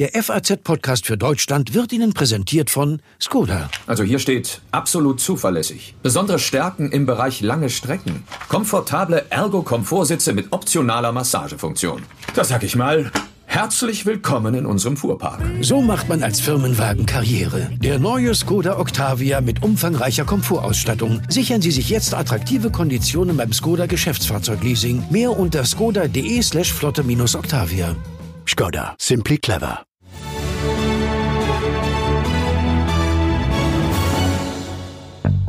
Der FAZ-Podcast für Deutschland wird Ihnen präsentiert von Skoda. Also hier steht absolut zuverlässig. Besondere Stärken im Bereich lange Strecken. Komfortable Ergo-Komfortsitze mit optionaler Massagefunktion. Da sag ich mal, Herzlich willkommen in unserem Fuhrpark. So macht man als Firmenwagen Karriere. Der neue Skoda Octavia mit umfangreicher Komfortausstattung. Sichern Sie sich jetzt attraktive Konditionen beim Skoda Geschäftsfahrzeugleasing. Mehr unter skoda.de slash flotte-octavia. Skoda. Simply clever.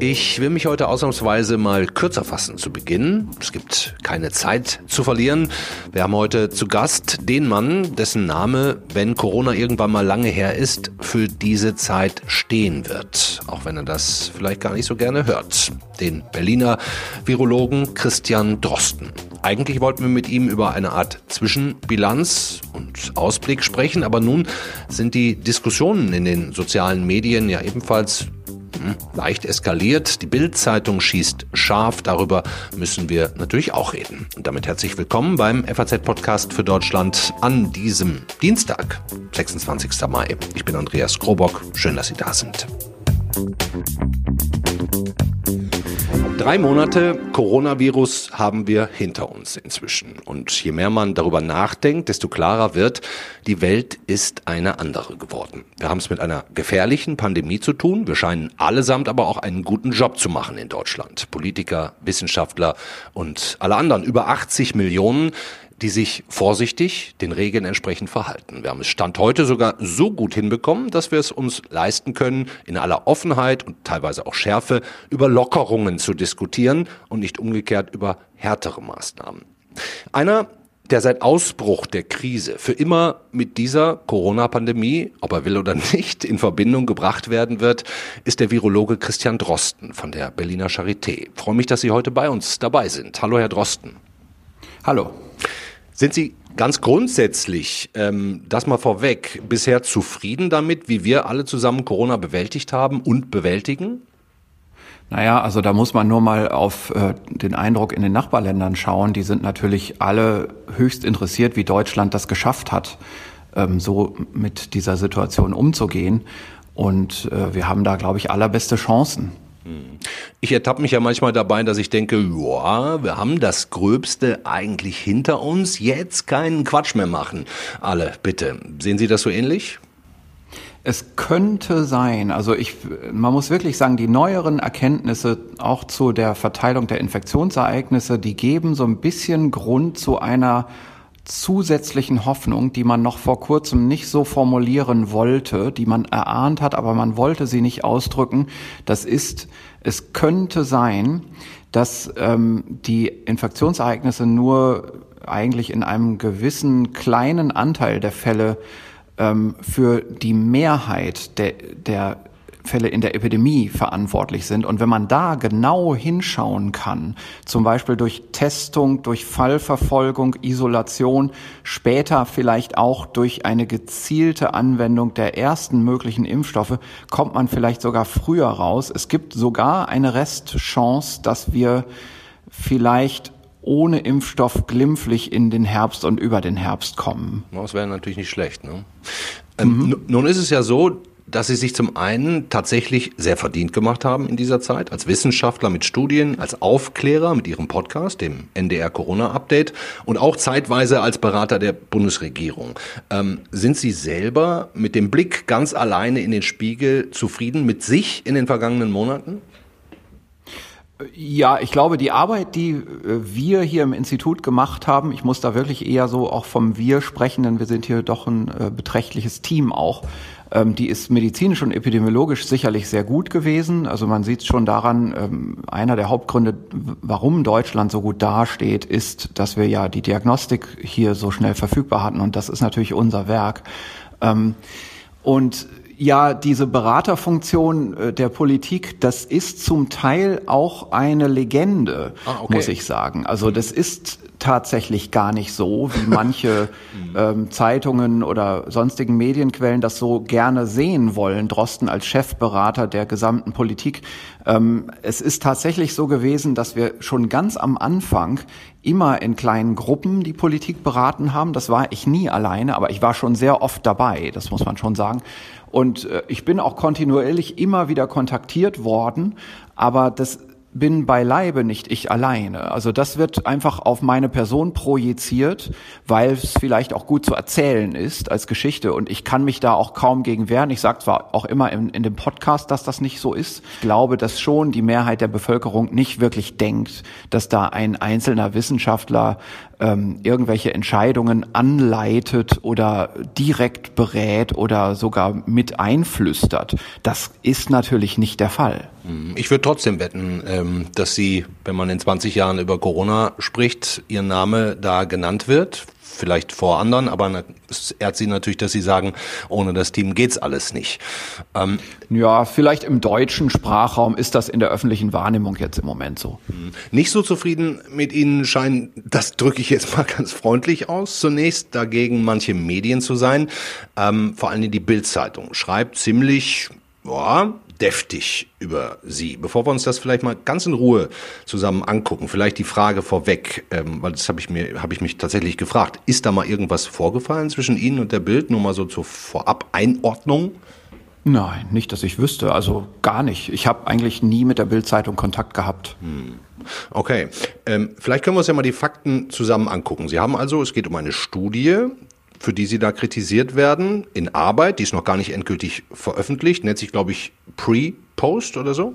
Ich will mich heute ausnahmsweise mal kürzer fassen zu Beginn. Es gibt keine Zeit zu verlieren. Wir haben heute zu Gast den Mann, dessen Name, wenn Corona irgendwann mal lange her ist, für diese Zeit stehen wird. Auch wenn er das vielleicht gar nicht so gerne hört. Den Berliner Virologen Christian Drosten. Eigentlich wollten wir mit ihm über eine Art Zwischenbilanz und Ausblick sprechen, aber nun sind die Diskussionen in den sozialen Medien ja ebenfalls leicht eskaliert. Die Bild-Zeitung schießt scharf. Darüber müssen wir natürlich auch reden. Und damit herzlich willkommen beim FAZ-Podcast für Deutschland an diesem Dienstag, 26. Mai. Ich bin Andreas Krobock. Schön, dass Sie da sind. Drei Monate Coronavirus haben wir hinter uns inzwischen. Und je mehr man darüber nachdenkt, desto klarer wird, die Welt ist eine andere geworden. Wir haben es mit einer gefährlichen Pandemie zu tun. Wir scheinen allesamt aber auch einen guten Job zu machen in Deutschland. Politiker, Wissenschaftler und alle anderen. Über 80 Millionen die sich vorsichtig den Regeln entsprechend verhalten. Wir haben es Stand heute sogar so gut hinbekommen, dass wir es uns leisten können, in aller Offenheit und teilweise auch Schärfe über Lockerungen zu diskutieren und nicht umgekehrt über härtere Maßnahmen. Einer, der seit Ausbruch der Krise für immer mit dieser Corona-Pandemie, ob er will oder nicht, in Verbindung gebracht werden wird, ist der Virologe Christian Drosten von der Berliner Charité. Ich freue mich, dass Sie heute bei uns dabei sind. Hallo, Herr Drosten. Hallo. Sind Sie ganz grundsätzlich, ähm, das mal vorweg, bisher zufrieden damit, wie wir alle zusammen Corona bewältigt haben und bewältigen? Naja, also da muss man nur mal auf äh, den Eindruck in den Nachbarländern schauen. Die sind natürlich alle höchst interessiert, wie Deutschland das geschafft hat, ähm, so mit dieser Situation umzugehen. Und äh, wir haben da, glaube ich, allerbeste Chancen. Ich ertappe mich ja manchmal dabei, dass ich denke, ja, wir haben das Gröbste eigentlich hinter uns, jetzt keinen Quatsch mehr machen. Alle, bitte. Sehen Sie das so ähnlich? Es könnte sein, also ich, man muss wirklich sagen, die neueren Erkenntnisse auch zu der Verteilung der Infektionsereignisse, die geben so ein bisschen Grund zu einer zusätzlichen Hoffnung, die man noch vor kurzem nicht so formulieren wollte, die man erahnt hat, aber man wollte sie nicht ausdrücken. Das ist, es könnte sein, dass ähm, die Infektionsereignisse nur eigentlich in einem gewissen kleinen Anteil der Fälle ähm, für die Mehrheit der, der Fälle in der Epidemie verantwortlich sind. Und wenn man da genau hinschauen kann, zum Beispiel durch Testung, durch Fallverfolgung, Isolation, später vielleicht auch durch eine gezielte Anwendung der ersten möglichen Impfstoffe, kommt man vielleicht sogar früher raus. Es gibt sogar eine Restchance, dass wir vielleicht ohne Impfstoff glimpflich in den Herbst und über den Herbst kommen. Das wäre natürlich nicht schlecht. Ne? Ähm, mhm. Nun ist es ja so, dass sie sich zum einen tatsächlich sehr verdient gemacht haben in dieser Zeit, als Wissenschaftler mit Studien, als Aufklärer mit ihrem Podcast, dem NDR Corona Update und auch zeitweise als Berater der Bundesregierung. Ähm, sind Sie selber mit dem Blick ganz alleine in den Spiegel zufrieden mit sich in den vergangenen Monaten? Ja, ich glaube, die Arbeit, die äh, wir hier im Institut gemacht haben, ich muss da wirklich eher so auch vom Wir sprechen, denn wir sind hier doch ein äh, beträchtliches Team auch. Ähm, die ist medizinisch und epidemiologisch sicherlich sehr gut gewesen. Also man sieht schon daran, ähm, einer der Hauptgründe, warum Deutschland so gut dasteht, ist, dass wir ja die Diagnostik hier so schnell verfügbar hatten und das ist natürlich unser Werk. Ähm, und ja, diese Beraterfunktion äh, der Politik, das ist zum Teil auch eine Legende, ah, okay. muss ich sagen. Also das ist tatsächlich gar nicht so, wie manche ähm, Zeitungen oder sonstigen Medienquellen das so gerne sehen wollen. Drosten als Chefberater der gesamten Politik. Ähm, es ist tatsächlich so gewesen, dass wir schon ganz am Anfang immer in kleinen Gruppen die Politik beraten haben. Das war ich nie alleine, aber ich war schon sehr oft dabei, das muss man schon sagen. Und äh, ich bin auch kontinuierlich immer wieder kontaktiert worden, aber das bin beileibe nicht ich alleine. Also das wird einfach auf meine Person projiziert, weil es vielleicht auch gut zu erzählen ist als Geschichte und ich kann mich da auch kaum gegen wehren. Ich sage zwar auch immer in, in dem Podcast, dass das nicht so ist. Ich glaube, dass schon die Mehrheit der Bevölkerung nicht wirklich denkt, dass da ein einzelner Wissenschaftler ähm, irgendwelche Entscheidungen anleitet oder direkt berät oder sogar mit einflüstert. Das ist natürlich nicht der Fall. Ich würde trotzdem wetten, ähm, dass Sie, wenn man in 20 Jahren über Corona spricht, Ihr Name da genannt wird vielleicht vor anderen, aber es ehrt sie natürlich, dass sie sagen, ohne das Team geht's alles nicht. Ähm, ja, vielleicht im deutschen Sprachraum ist das in der öffentlichen Wahrnehmung jetzt im Moment so. Hm. Nicht so zufrieden mit Ihnen scheinen, das drücke ich jetzt mal ganz freundlich aus, zunächst dagegen manche Medien zu sein. Ähm, vor allem die Bildzeitung schreibt ziemlich, ja, deftig über Sie. Bevor wir uns das vielleicht mal ganz in Ruhe zusammen angucken, vielleicht die Frage vorweg, ähm, weil das habe ich mir habe ich mich tatsächlich gefragt: Ist da mal irgendwas vorgefallen zwischen Ihnen und der Bild? Nur mal so zur Vorab-Einordnung. Nein, nicht, dass ich wüsste. Also gar nicht. Ich habe eigentlich nie mit der Bildzeitung Kontakt gehabt. Hm. Okay, ähm, vielleicht können wir uns ja mal die Fakten zusammen angucken. Sie haben also, es geht um eine Studie, für die Sie da kritisiert werden, in Arbeit, die ist noch gar nicht endgültig veröffentlicht, nennt sich, glaube ich, Pre-Post oder so.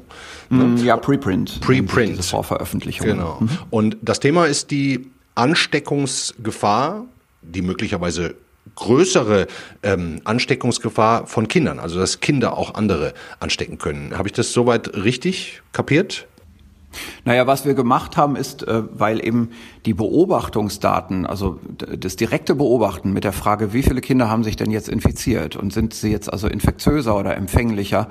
Mm, ja, Preprint. Preprint. Vorveröffentlichung. Genau. Mhm. Und das Thema ist die Ansteckungsgefahr, die möglicherweise größere ähm, Ansteckungsgefahr von Kindern, also dass Kinder auch andere anstecken können. Habe ich das soweit richtig kapiert? Naja, was wir gemacht haben, ist, äh, weil eben die Beobachtungsdaten, also das direkte Beobachten mit der Frage, wie viele Kinder haben sich denn jetzt infiziert und sind sie jetzt also infektiöser oder empfänglicher,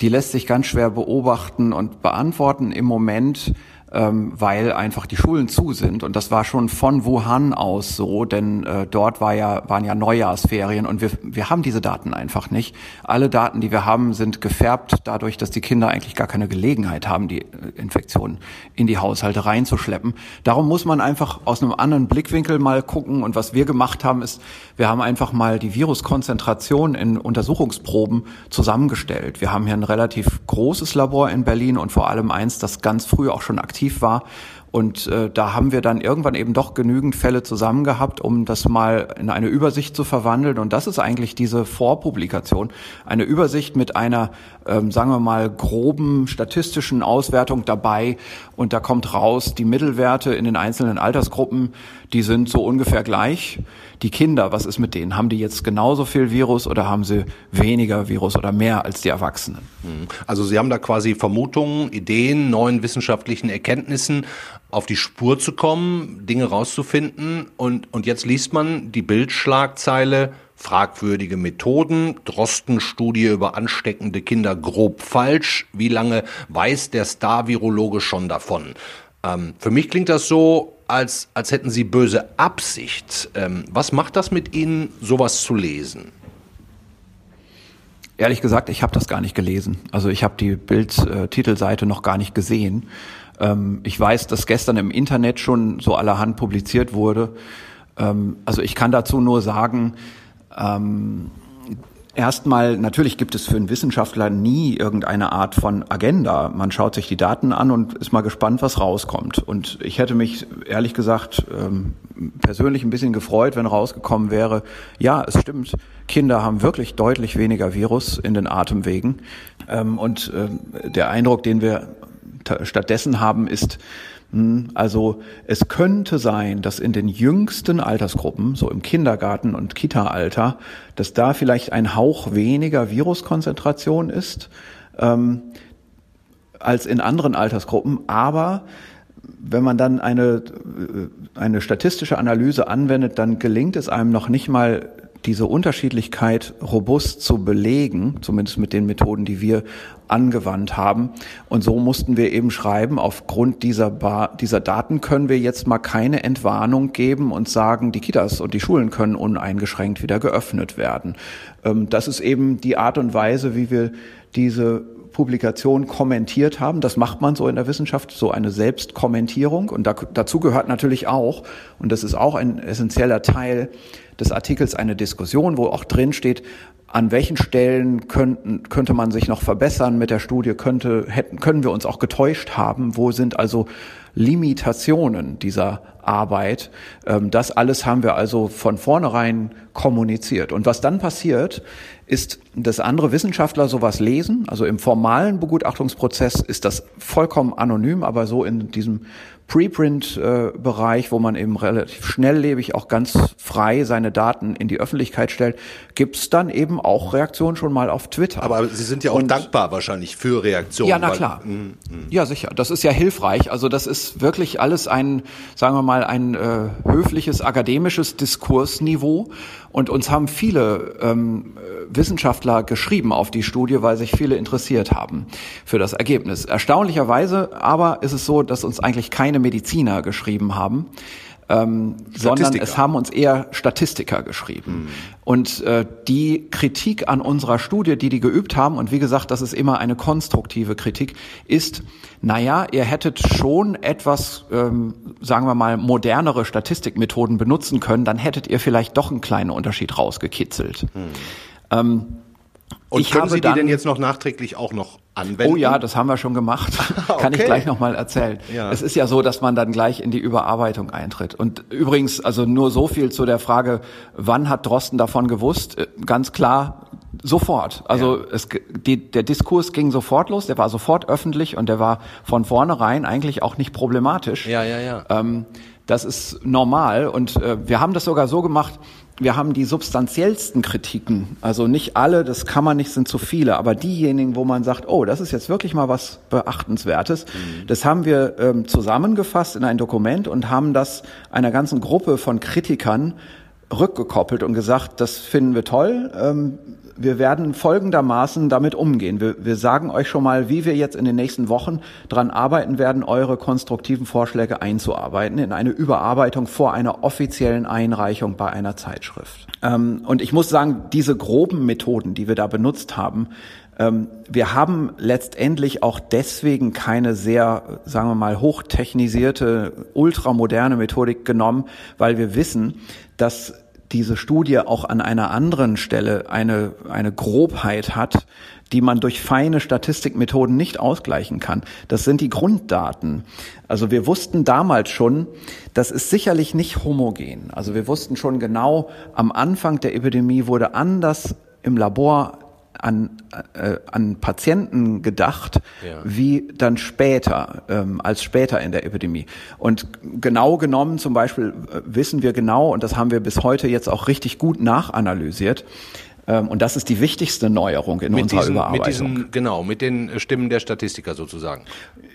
die lässt sich ganz schwer beobachten und beantworten im Moment ähm, weil einfach die Schulen zu sind. Und das war schon von Wuhan aus so, denn äh, dort war ja, waren ja Neujahrsferien und wir, wir haben diese Daten einfach nicht. Alle Daten, die wir haben, sind gefärbt dadurch, dass die Kinder eigentlich gar keine Gelegenheit haben, die äh, Infektionen in die Haushalte reinzuschleppen. Darum muss man einfach aus einem anderen Blickwinkel mal gucken. Und was wir gemacht haben, ist, wir haben einfach mal die Viruskonzentration in Untersuchungsproben zusammengestellt. Wir haben hier ein relativ großes Labor in Berlin und vor allem eins, das ganz früh auch schon aktiv aktiv war. Und äh, da haben wir dann irgendwann eben doch genügend Fälle zusammen gehabt, um das mal in eine Übersicht zu verwandeln. Und das ist eigentlich diese Vorpublikation. Eine Übersicht mit einer, ähm, sagen wir mal, groben statistischen Auswertung dabei. Und da kommt raus, die Mittelwerte in den einzelnen Altersgruppen, die sind so ungefähr gleich. Die Kinder, was ist mit denen? Haben die jetzt genauso viel Virus oder haben sie weniger Virus oder mehr als die Erwachsenen? Hm. Also Sie haben da quasi Vermutungen, Ideen, neuen wissenschaftlichen Erkenntnissen auf die Spur zu kommen, Dinge rauszufinden. Und, und jetzt liest man die Bildschlagzeile, fragwürdige Methoden, Drosten-Studie über ansteckende Kinder grob falsch. Wie lange weiß der Star-Virologe schon davon? Ähm, für mich klingt das so, als, als hätten Sie böse Absicht. Ähm, was macht das mit Ihnen, sowas zu lesen? Ehrlich gesagt, ich habe das gar nicht gelesen. Also ich habe die Bild-Titelseite noch gar nicht gesehen. Ähm, ich weiß, dass gestern im Internet schon so allerhand publiziert wurde. Ähm, also ich kann dazu nur sagen, ähm, Erstmal, natürlich gibt es für einen Wissenschaftler nie irgendeine Art von Agenda. Man schaut sich die Daten an und ist mal gespannt, was rauskommt. Und ich hätte mich ehrlich gesagt ähm, persönlich ein bisschen gefreut, wenn rausgekommen wäre, ja, es stimmt, Kinder haben wirklich deutlich weniger Virus in den Atemwegen. Ähm, und äh, der Eindruck, den wir stattdessen haben, ist, hm, also es könnte sein, dass in den jüngsten Altersgruppen, so im Kindergarten und Kita-Alter, dass da vielleicht ein Hauch weniger Viruskonzentration ist ähm, als in anderen Altersgruppen. Aber wenn man dann eine, äh, eine statistische Analyse anwendet, dann gelingt es einem noch nicht mal diese Unterschiedlichkeit robust zu belegen, zumindest mit den Methoden, die wir angewandt haben. Und so mussten wir eben schreiben, aufgrund dieser, ba dieser Daten können wir jetzt mal keine Entwarnung geben und sagen, die Kitas und die Schulen können uneingeschränkt wieder geöffnet werden. Ähm, das ist eben die Art und Weise, wie wir diese Publikation kommentiert haben. Das macht man so in der Wissenschaft, so eine Selbstkommentierung. Und da, dazu gehört natürlich auch, und das ist auch ein essentieller Teil des Artikels, eine Diskussion, wo auch drin steht, an welchen Stellen könnten, könnte man sich noch verbessern mit der Studie, könnte, hätten, können wir uns auch getäuscht haben, wo sind also Limitationen dieser Arbeit. Ähm, das alles haben wir also von vornherein kommuniziert. Und was dann passiert, ist, dass andere Wissenschaftler sowas lesen. Also im formalen Begutachtungsprozess ist das vollkommen anonym, aber so in diesem Preprint-Bereich, wo man eben relativ schnelllebig auch ganz frei seine Daten in die Öffentlichkeit stellt, gibt's dann eben auch Reaktionen schon mal auf Twitter. Aber Sie sind ja auch Und, dankbar wahrscheinlich für Reaktionen. Ja, na klar. Weil, mm, mm. Ja, sicher. Das ist ja hilfreich. Also das ist wirklich alles ein, sagen wir mal, ein äh, höfliches akademisches Diskursniveau. Und uns haben viele ähm, Wissenschaftler geschrieben auf die Studie, weil sich viele interessiert haben für das Ergebnis. Erstaunlicherweise aber ist es so, dass uns eigentlich keine Mediziner geschrieben haben. Ähm, sondern es haben uns eher Statistiker geschrieben. Hm. Und äh, die Kritik an unserer Studie, die die geübt haben, und wie gesagt, das ist immer eine konstruktive Kritik, ist, naja, ihr hättet schon etwas, ähm, sagen wir mal, modernere Statistikmethoden benutzen können, dann hättet ihr vielleicht doch einen kleinen Unterschied rausgekitzelt. Hm. Ähm, und ich können Sie die denn jetzt noch nachträglich auch noch anwenden? Oh ja, das haben wir schon gemacht. Kann okay. ich gleich nochmal erzählen. Ja. Es ist ja so, dass man dann gleich in die Überarbeitung eintritt. Und übrigens, also nur so viel zu der Frage, wann hat Drosten davon gewusst? Äh, ganz klar, sofort. Also ja. es, die, der Diskurs ging sofort los, der war sofort öffentlich und der war von vornherein eigentlich auch nicht problematisch. Ja, ja, ja. Ähm, das ist normal und äh, wir haben das sogar so gemacht, wir haben die substanziellsten Kritiken, also nicht alle, das kann man nicht, sind zu viele, aber diejenigen, wo man sagt, oh, das ist jetzt wirklich mal was Beachtenswertes, mhm. das haben wir ähm, zusammengefasst in ein Dokument und haben das einer ganzen Gruppe von Kritikern rückgekoppelt und gesagt, das finden wir toll, ähm, wir werden folgendermaßen damit umgehen. Wir, wir sagen euch schon mal, wie wir jetzt in den nächsten Wochen dran arbeiten werden, eure konstruktiven Vorschläge einzuarbeiten in eine Überarbeitung vor einer offiziellen Einreichung bei einer Zeitschrift. Ähm, und ich muss sagen, diese groben Methoden, die wir da benutzt haben, ähm, wir haben letztendlich auch deswegen keine sehr, sagen wir mal, hochtechnisierte, ultramoderne Methodik genommen, weil wir wissen, dass diese Studie auch an einer anderen Stelle eine, eine Grobheit hat, die man durch feine Statistikmethoden nicht ausgleichen kann. Das sind die Grunddaten. Also wir wussten damals schon, das ist sicherlich nicht homogen. Also wir wussten schon genau, am Anfang der Epidemie wurde anders im Labor an, äh, an Patienten gedacht, ja. wie dann später, ähm, als später in der Epidemie. Und genau genommen zum Beispiel äh, wissen wir genau, und das haben wir bis heute jetzt auch richtig gut nachanalysiert, und das ist die wichtigste Neuerung in mit unserer diesen, Überarbeitung. Mit diesen, genau, mit den äh, Stimmen der Statistiker sozusagen.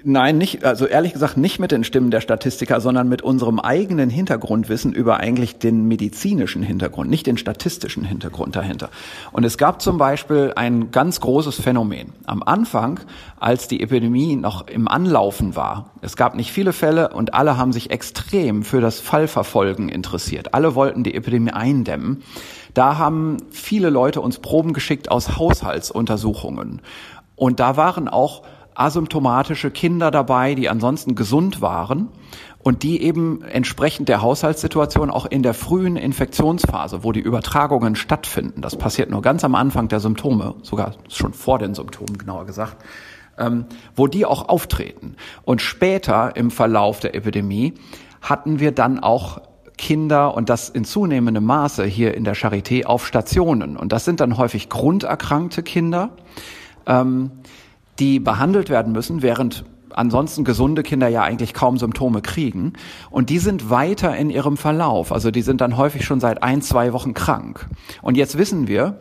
Nein, nicht, also ehrlich gesagt nicht mit den Stimmen der Statistiker, sondern mit unserem eigenen Hintergrundwissen über eigentlich den medizinischen Hintergrund, nicht den statistischen Hintergrund dahinter. Und es gab zum Beispiel ein ganz großes Phänomen. Am Anfang, als die Epidemie noch im Anlaufen war, es gab nicht viele Fälle und alle haben sich extrem für das Fallverfolgen interessiert. Alle wollten die Epidemie eindämmen. Da haben viele Leute uns Proben geschickt aus Haushaltsuntersuchungen. Und da waren auch asymptomatische Kinder dabei, die ansonsten gesund waren und die eben entsprechend der Haushaltssituation auch in der frühen Infektionsphase, wo die Übertragungen stattfinden, das passiert nur ganz am Anfang der Symptome, sogar schon vor den Symptomen genauer gesagt, ähm, wo die auch auftreten. Und später im Verlauf der Epidemie hatten wir dann auch Kinder und das in zunehmendem Maße hier in der Charité auf Stationen. Und das sind dann häufig grunderkrankte Kinder, ähm, die behandelt werden müssen, während ansonsten gesunde Kinder ja eigentlich kaum Symptome kriegen. Und die sind weiter in ihrem Verlauf. Also die sind dann häufig schon seit ein, zwei Wochen krank. Und jetzt wissen wir,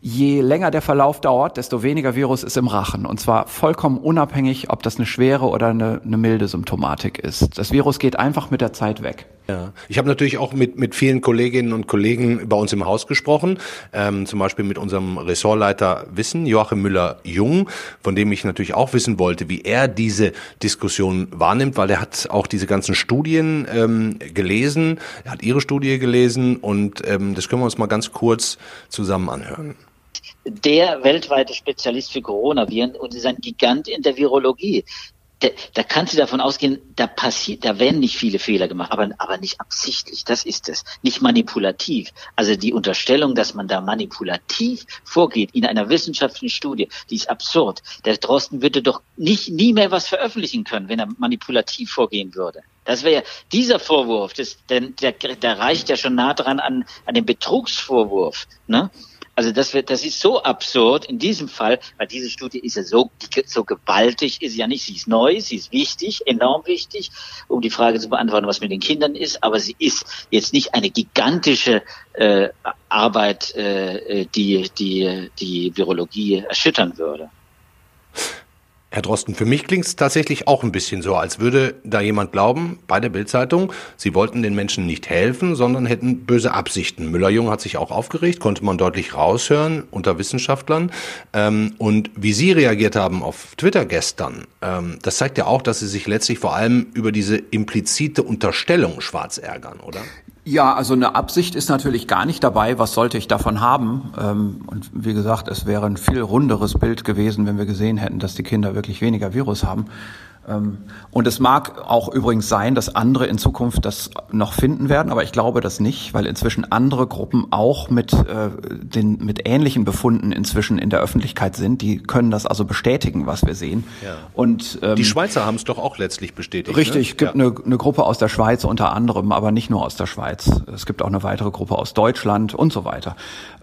je länger der Verlauf dauert, desto weniger Virus ist im Rachen. Und zwar vollkommen unabhängig, ob das eine schwere oder eine, eine milde Symptomatik ist. Das Virus geht einfach mit der Zeit weg. Ja, ich habe natürlich auch mit, mit vielen Kolleginnen und Kollegen bei uns im Haus gesprochen, ähm, zum Beispiel mit unserem Ressortleiter Wissen, Joachim Müller-Jung, von dem ich natürlich auch wissen wollte, wie er diese Diskussion wahrnimmt, weil er hat auch diese ganzen Studien ähm, gelesen, er hat Ihre Studie gelesen und ähm, das können wir uns mal ganz kurz zusammen anhören. Der weltweite Spezialist für Coronaviren und ist ein Gigant in der Virologie da, da kannst du davon ausgehen, da passiert, da werden nicht viele Fehler gemacht, aber, aber nicht absichtlich. Das ist es. Nicht manipulativ. Also die Unterstellung, dass man da manipulativ vorgeht in einer wissenschaftlichen Studie, die ist absurd. Der Drosten würde doch nicht, nie mehr was veröffentlichen können, wenn er manipulativ vorgehen würde. Das wäre dieser Vorwurf, das, der, der, der reicht ja schon nah dran an, an den Betrugsvorwurf. Ne? Also das wird, das ist so absurd in diesem Fall, weil diese Studie ist ja so, so gewaltig, ist ja nicht, sie ist neu, sie ist wichtig, enorm wichtig, um die Frage zu beantworten, was mit den Kindern ist, aber sie ist jetzt nicht eine gigantische äh, Arbeit, äh, die, die die Virologie erschüttern würde. Herr Drosten, für mich klingt es tatsächlich auch ein bisschen so, als würde da jemand glauben, bei der Bildzeitung, sie wollten den Menschen nicht helfen, sondern hätten böse Absichten. Müller-Jung hat sich auch aufgeregt, konnte man deutlich raushören unter Wissenschaftlern. Ähm, und wie Sie reagiert haben auf Twitter gestern, ähm, das zeigt ja auch, dass Sie sich letztlich vor allem über diese implizite Unterstellung schwarz ärgern, oder? Ja, also eine Absicht ist natürlich gar nicht dabei. Was sollte ich davon haben? Ähm, und wie gesagt, es wäre ein viel runderes Bild gewesen, wenn wir gesehen hätten, dass die Kinder wirklich weniger Virus haben. Ähm, und es mag auch übrigens sein, dass andere in Zukunft das noch finden werden, aber ich glaube das nicht, weil inzwischen andere Gruppen auch mit, äh, den, mit ähnlichen Befunden inzwischen in der Öffentlichkeit sind. Die können das also bestätigen, was wir sehen. Ja. Und ähm, die Schweizer haben es doch auch letztlich bestätigt. Richtig, ne? gibt ja. eine, eine Gruppe aus der Schweiz unter anderem, aber nicht nur aus der Schweiz. Es gibt auch eine weitere Gruppe aus Deutschland und so weiter.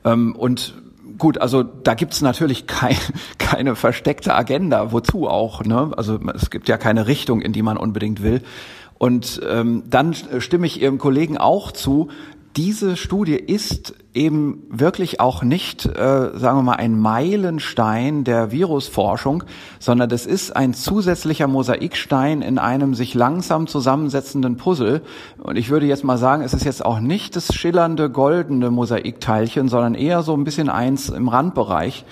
Ähm, und Gut, also da gibt's natürlich kein, keine versteckte Agenda. Wozu auch? Ne? Also es gibt ja keine Richtung, in die man unbedingt will. Und ähm, dann stimme ich Ihrem Kollegen auch zu, diese Studie ist eben wirklich auch nicht, äh, sagen wir mal, ein Meilenstein der Virusforschung, sondern das ist ein zusätzlicher Mosaikstein in einem sich langsam zusammensetzenden Puzzle. Und ich würde jetzt mal sagen, es ist jetzt auch nicht das schillernde goldene Mosaikteilchen, sondern eher so ein bisschen eins im Randbereich.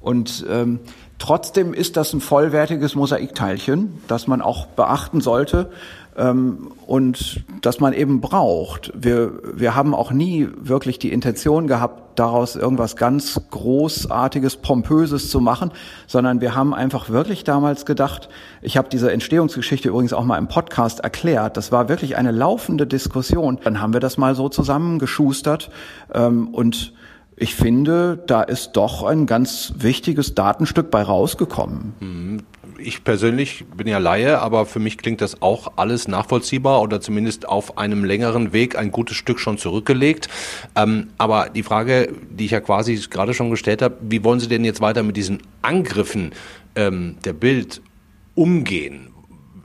Und ähm, trotzdem ist das ein vollwertiges Mosaikteilchen, das man auch beachten sollte und das man eben braucht. Wir, wir haben auch nie wirklich die Intention gehabt, daraus irgendwas ganz Großartiges, Pompöses zu machen, sondern wir haben einfach wirklich damals gedacht, ich habe diese Entstehungsgeschichte übrigens auch mal im Podcast erklärt, das war wirklich eine laufende Diskussion. Dann haben wir das mal so zusammengeschustert ähm, und ich finde, da ist doch ein ganz wichtiges Datenstück bei rausgekommen. Ich persönlich bin ja Laie, aber für mich klingt das auch alles nachvollziehbar oder zumindest auf einem längeren Weg ein gutes Stück schon zurückgelegt. Ähm, aber die Frage, die ich ja quasi gerade schon gestellt habe, wie wollen Sie denn jetzt weiter mit diesen Angriffen ähm, der Bild umgehen?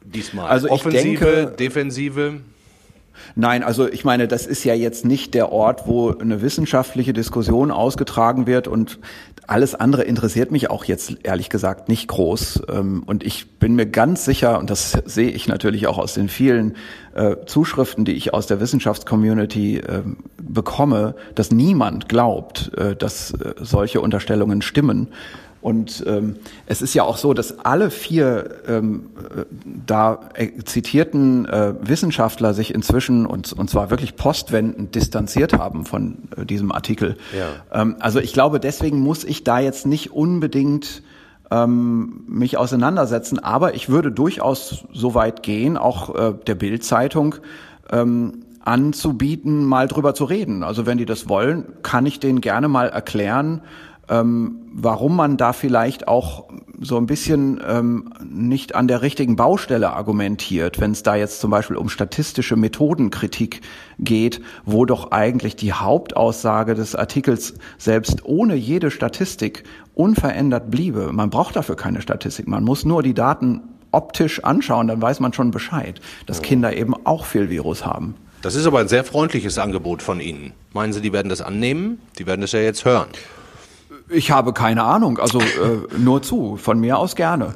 Diesmal also Offensive, denke, Defensive? Nein, also ich meine, das ist ja jetzt nicht der Ort, wo eine wissenschaftliche Diskussion ausgetragen wird und alles andere interessiert mich auch jetzt ehrlich gesagt nicht groß. Ähm, und ich bin mir ganz sicher, und das sehe ich natürlich auch aus den vielen äh, Zuschriften, die ich aus der Wissenschaftscommunity ähm, bekomme, dass niemand glaubt, äh, dass äh, solche Unterstellungen stimmen. Und ähm, es ist ja auch so, dass alle vier ähm, äh, da äh, zitierten äh, Wissenschaftler sich inzwischen und, und zwar wirklich postwendend distanziert haben von äh, diesem Artikel. Ja. Ähm, also ich glaube, deswegen muss ich da jetzt nicht unbedingt ähm, mich auseinandersetzen, aber ich würde durchaus so weit gehen, auch äh, der Bild-Zeitung ähm, anzubieten, mal drüber zu reden. Also wenn die das wollen, kann ich denen gerne mal erklären, ähm, warum man da vielleicht auch so ein bisschen ähm, nicht an der richtigen Baustelle argumentiert, wenn es da jetzt zum Beispiel um statistische Methodenkritik geht, wo doch eigentlich die Hauptaussage des Artikels selbst ohne jede Statistik unverändert bliebe. Man braucht dafür keine Statistik, man muss nur die Daten optisch anschauen, dann weiß man schon Bescheid, dass Kinder eben auch viel Virus haben. Das ist aber ein sehr freundliches Angebot von Ihnen. Meinen Sie, die werden das annehmen? Die werden das ja jetzt hören. Ich habe keine Ahnung, also äh, nur zu, von mir aus gerne.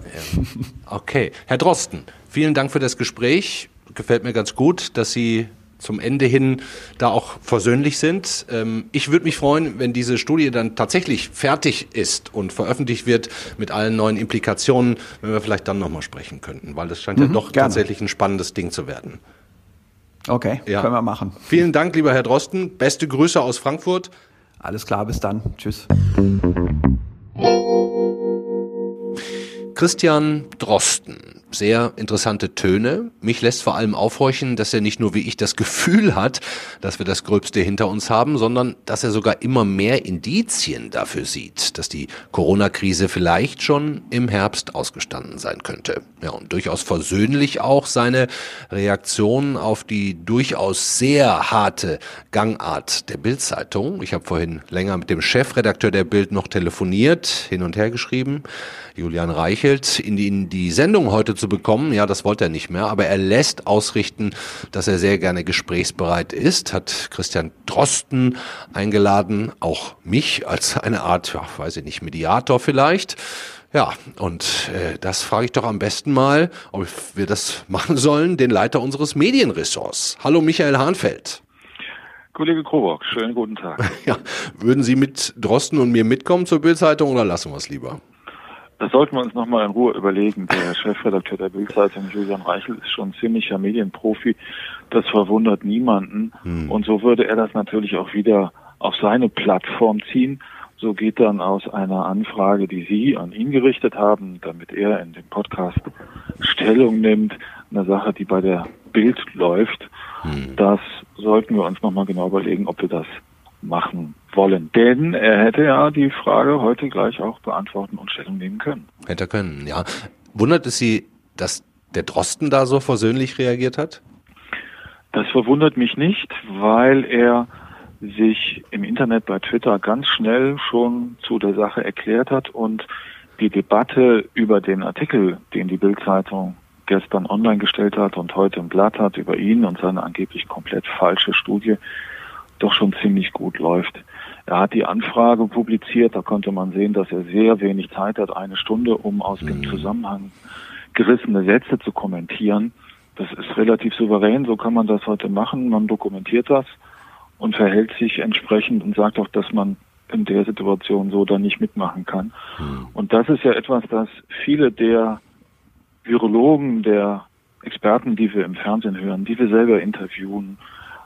Okay, Herr Drosten, vielen Dank für das Gespräch. Gefällt mir ganz gut, dass Sie zum Ende hin da auch versöhnlich sind. Ähm, ich würde mich freuen, wenn diese Studie dann tatsächlich fertig ist und veröffentlicht wird mit allen neuen Implikationen, wenn wir vielleicht dann nochmal sprechen könnten, weil das scheint mhm, ja doch gerne. tatsächlich ein spannendes Ding zu werden. Okay, ja. können wir machen. Vielen Dank, lieber Herr Drosten. Beste Grüße aus Frankfurt. Alles klar, bis dann. Tschüss. Christian Drosten sehr interessante Töne. Mich lässt vor allem aufhorchen, dass er nicht nur wie ich das Gefühl hat, dass wir das Gröbste hinter uns haben, sondern dass er sogar immer mehr Indizien dafür sieht, dass die Corona-Krise vielleicht schon im Herbst ausgestanden sein könnte. Ja, und durchaus versöhnlich auch seine Reaktion auf die durchaus sehr harte Gangart der Bild-Zeitung. Ich habe vorhin länger mit dem Chefredakteur der Bild noch telefoniert, hin und her geschrieben. Julian Reichelt in die, in die Sendung heute zu bekommen. Ja, das wollte er nicht mehr, aber er lässt ausrichten, dass er sehr gerne gesprächsbereit ist, hat Christian Drosten eingeladen, auch mich als eine Art, ja, weiß ich nicht, Mediator vielleicht. Ja, und äh, das frage ich doch am besten mal, ob wir das machen sollen, den Leiter unseres Medienressorts. Hallo Michael Hahnfeld. Kollege Krobock, schönen guten Tag. Ja, würden Sie mit Drosten und mir mitkommen zur Bildzeitung oder lassen wir es lieber? Das sollten wir uns nochmal in Ruhe überlegen. Der Chefredakteur der Bildzeitung, Julian Reichel, ist schon ziemlicher Medienprofi. Das verwundert niemanden. Hm. Und so würde er das natürlich auch wieder auf seine Plattform ziehen. So geht dann aus einer Anfrage, die Sie an ihn gerichtet haben, damit er in dem Podcast Stellung nimmt, eine Sache, die bei der Bild läuft. Hm. Das sollten wir uns nochmal genau überlegen, ob wir das machen wollen. Denn er hätte ja die Frage heute gleich auch beantworten und Stellung nehmen können. Hätte er können, ja. Wundert es Sie, dass der Drosten da so versöhnlich reagiert hat? Das verwundert mich nicht, weil er sich im Internet bei Twitter ganz schnell schon zu der Sache erklärt hat und die Debatte über den Artikel, den die Bildzeitung gestern online gestellt hat und heute im Blatt hat über ihn und seine angeblich komplett falsche Studie, doch schon ziemlich gut läuft. Er hat die Anfrage publiziert, da konnte man sehen, dass er sehr wenig Zeit hat, eine Stunde, um aus dem mhm. Zusammenhang gerissene Sätze zu kommentieren. Das ist relativ souverän, so kann man das heute machen. Man dokumentiert das und verhält sich entsprechend und sagt auch, dass man in der Situation so dann nicht mitmachen kann. Mhm. Und das ist ja etwas, das viele der Virologen, der Experten, die wir im Fernsehen hören, die wir selber interviewen,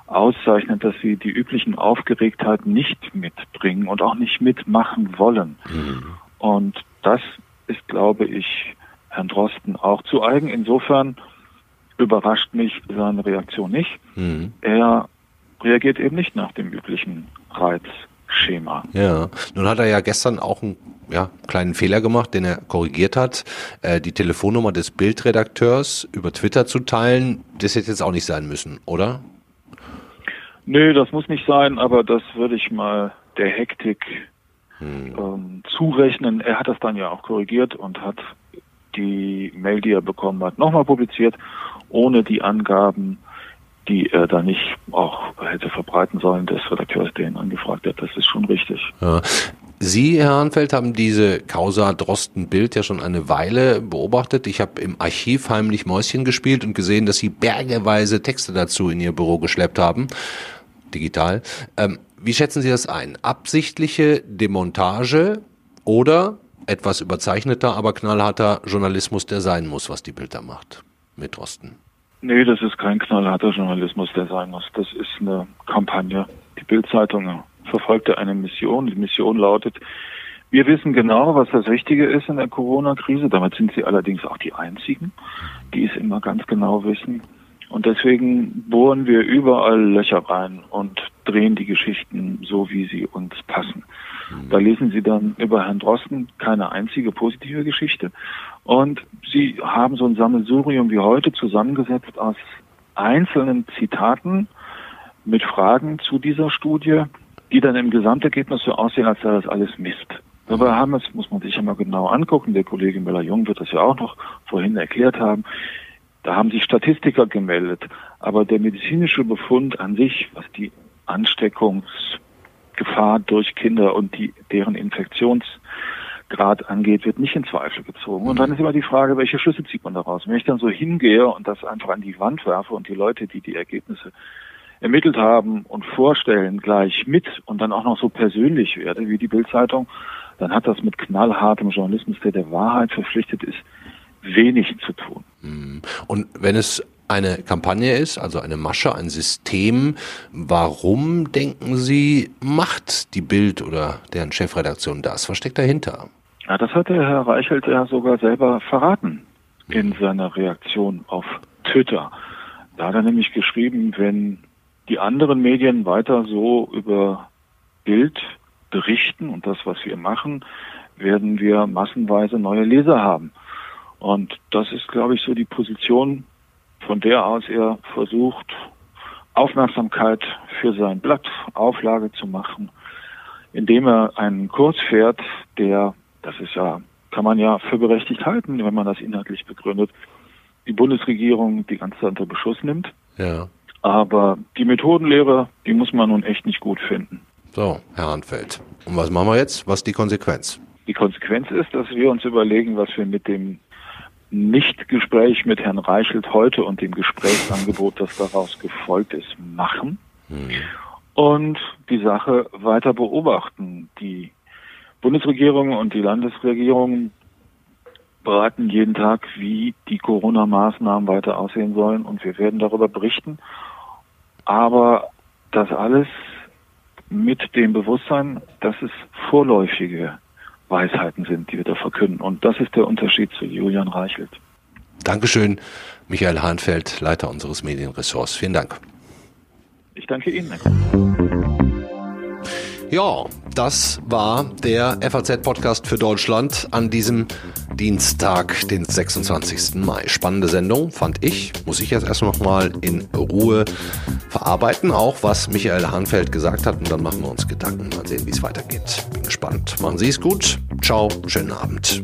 auszeichnet, dass sie die üblichen Aufgeregtheiten nicht mitbringen und auch nicht mitmachen wollen. Mhm. Und das ist, glaube ich, Herrn Drosten auch zu eigen. Insofern überrascht mich seine Reaktion nicht. Mhm. Er reagiert eben nicht nach dem üblichen Reizschema. Ja, nun hat er ja gestern auch einen ja, kleinen Fehler gemacht, den er korrigiert hat. Äh, die Telefonnummer des Bildredakteurs über Twitter zu teilen, das hätte jetzt auch nicht sein müssen, oder? Nö, das muss nicht sein, aber das würde ich mal der Hektik hm. ähm, zurechnen. Er hat das dann ja auch korrigiert und hat die Mail, die er bekommen hat, nochmal publiziert, ohne die Angaben, die er da nicht auch hätte verbreiten sollen, des Redakteurs, der ihn angefragt hat. Das ist schon richtig. Ja. Sie, Herr Hanfeld, haben diese Causa Drosten-Bild ja schon eine Weile beobachtet. Ich habe im Archiv heimlich Mäuschen gespielt und gesehen, dass Sie bergeweise Texte dazu in Ihr Büro geschleppt haben digital. Ähm, wie schätzen Sie das ein? Absichtliche Demontage oder etwas überzeichneter, aber knallharter Journalismus, der sein muss, was die Bilder macht mit Osten? Nee, das ist kein knallharter Journalismus, der sein muss. Das ist eine Kampagne. Die Bildzeitung verfolgte eine Mission. Die Mission lautet, wir wissen genau, was das Richtige ist in der Corona-Krise. Damit sind sie allerdings auch die Einzigen, die es immer ganz genau wissen. Und deswegen bohren wir überall Löcher rein und drehen die Geschichten so, wie sie uns passen. Mhm. Da lesen Sie dann über Herrn Drosten keine einzige positive Geschichte. Und Sie haben so ein Sammelsurium wie heute zusammengesetzt aus einzelnen Zitaten mit Fragen zu dieser Studie, die dann im Gesamtergebnis so aussehen, als sei das alles Mist. Dabei haben es, muss man sich ja mal genau angucken, der Kollege Müller-Jung wird das ja auch noch vorhin erklärt haben, da haben sich Statistiker gemeldet. Aber der medizinische Befund an sich, was die Ansteckungsgefahr durch Kinder und die, deren Infektionsgrad angeht, wird nicht in Zweifel gezogen. Und dann ist immer die Frage, welche Schlüsse zieht man daraus? Wenn ich dann so hingehe und das einfach an die Wand werfe und die Leute, die die Ergebnisse ermittelt haben und vorstellen gleich mit und dann auch noch so persönlich werde wie die Bildzeitung, dann hat das mit knallhartem Journalismus, der der Wahrheit verpflichtet ist, wenig zu tun. Hm. Und wenn es eine Kampagne ist, also eine Masche, ein System, warum denken Sie, macht die Bild oder deren Chefredaktion das? Was steckt dahinter? Ja, das hat der Herr Reichelt ja sogar selber verraten in seiner Reaktion auf Twitter. Da hat er nämlich geschrieben, wenn die anderen Medien weiter so über Bild berichten und das, was wir machen, werden wir massenweise neue Leser haben. Und das ist, glaube ich, so die Position, von der aus er versucht, Aufmerksamkeit für sein Blatt Auflage zu machen, indem er einen Kurs fährt, der, das ist ja, kann man ja für berechtigt halten, wenn man das inhaltlich begründet, die Bundesregierung die ganze Zeit unter Beschuss nimmt. Ja. Aber die Methodenlehre, die muss man nun echt nicht gut finden. So, Herr Anfeld. Und was machen wir jetzt? Was ist die Konsequenz? Die Konsequenz ist, dass wir uns überlegen, was wir mit dem Nicht-Gespräch mit Herrn Reichelt heute und dem Gesprächsangebot, das daraus gefolgt ist, machen. Hm. Und die Sache weiter beobachten. Die Bundesregierung und die Landesregierung beraten jeden Tag, wie die Corona-Maßnahmen weiter aussehen sollen und wir werden darüber berichten. Aber das alles mit dem Bewusstsein, dass es vorläufige Weisheiten sind, die wir da verkünden. Und das ist der Unterschied zu Julian Reichelt. Dankeschön, Michael Hahnfeld, Leiter unseres Medienressorts. Vielen Dank. Ich danke Ihnen. Ja, das war der FAZ-Podcast für Deutschland an diesem Dienstag, den 26. Mai. Spannende Sendung, fand ich. Muss ich jetzt erst noch mal in Ruhe verarbeiten, auch was Michael Hahnfeld gesagt hat. Und dann machen wir uns Gedanken. Mal sehen, wie es weitergeht. Bin gespannt. Machen Sie es gut. Ciao, schönen Abend.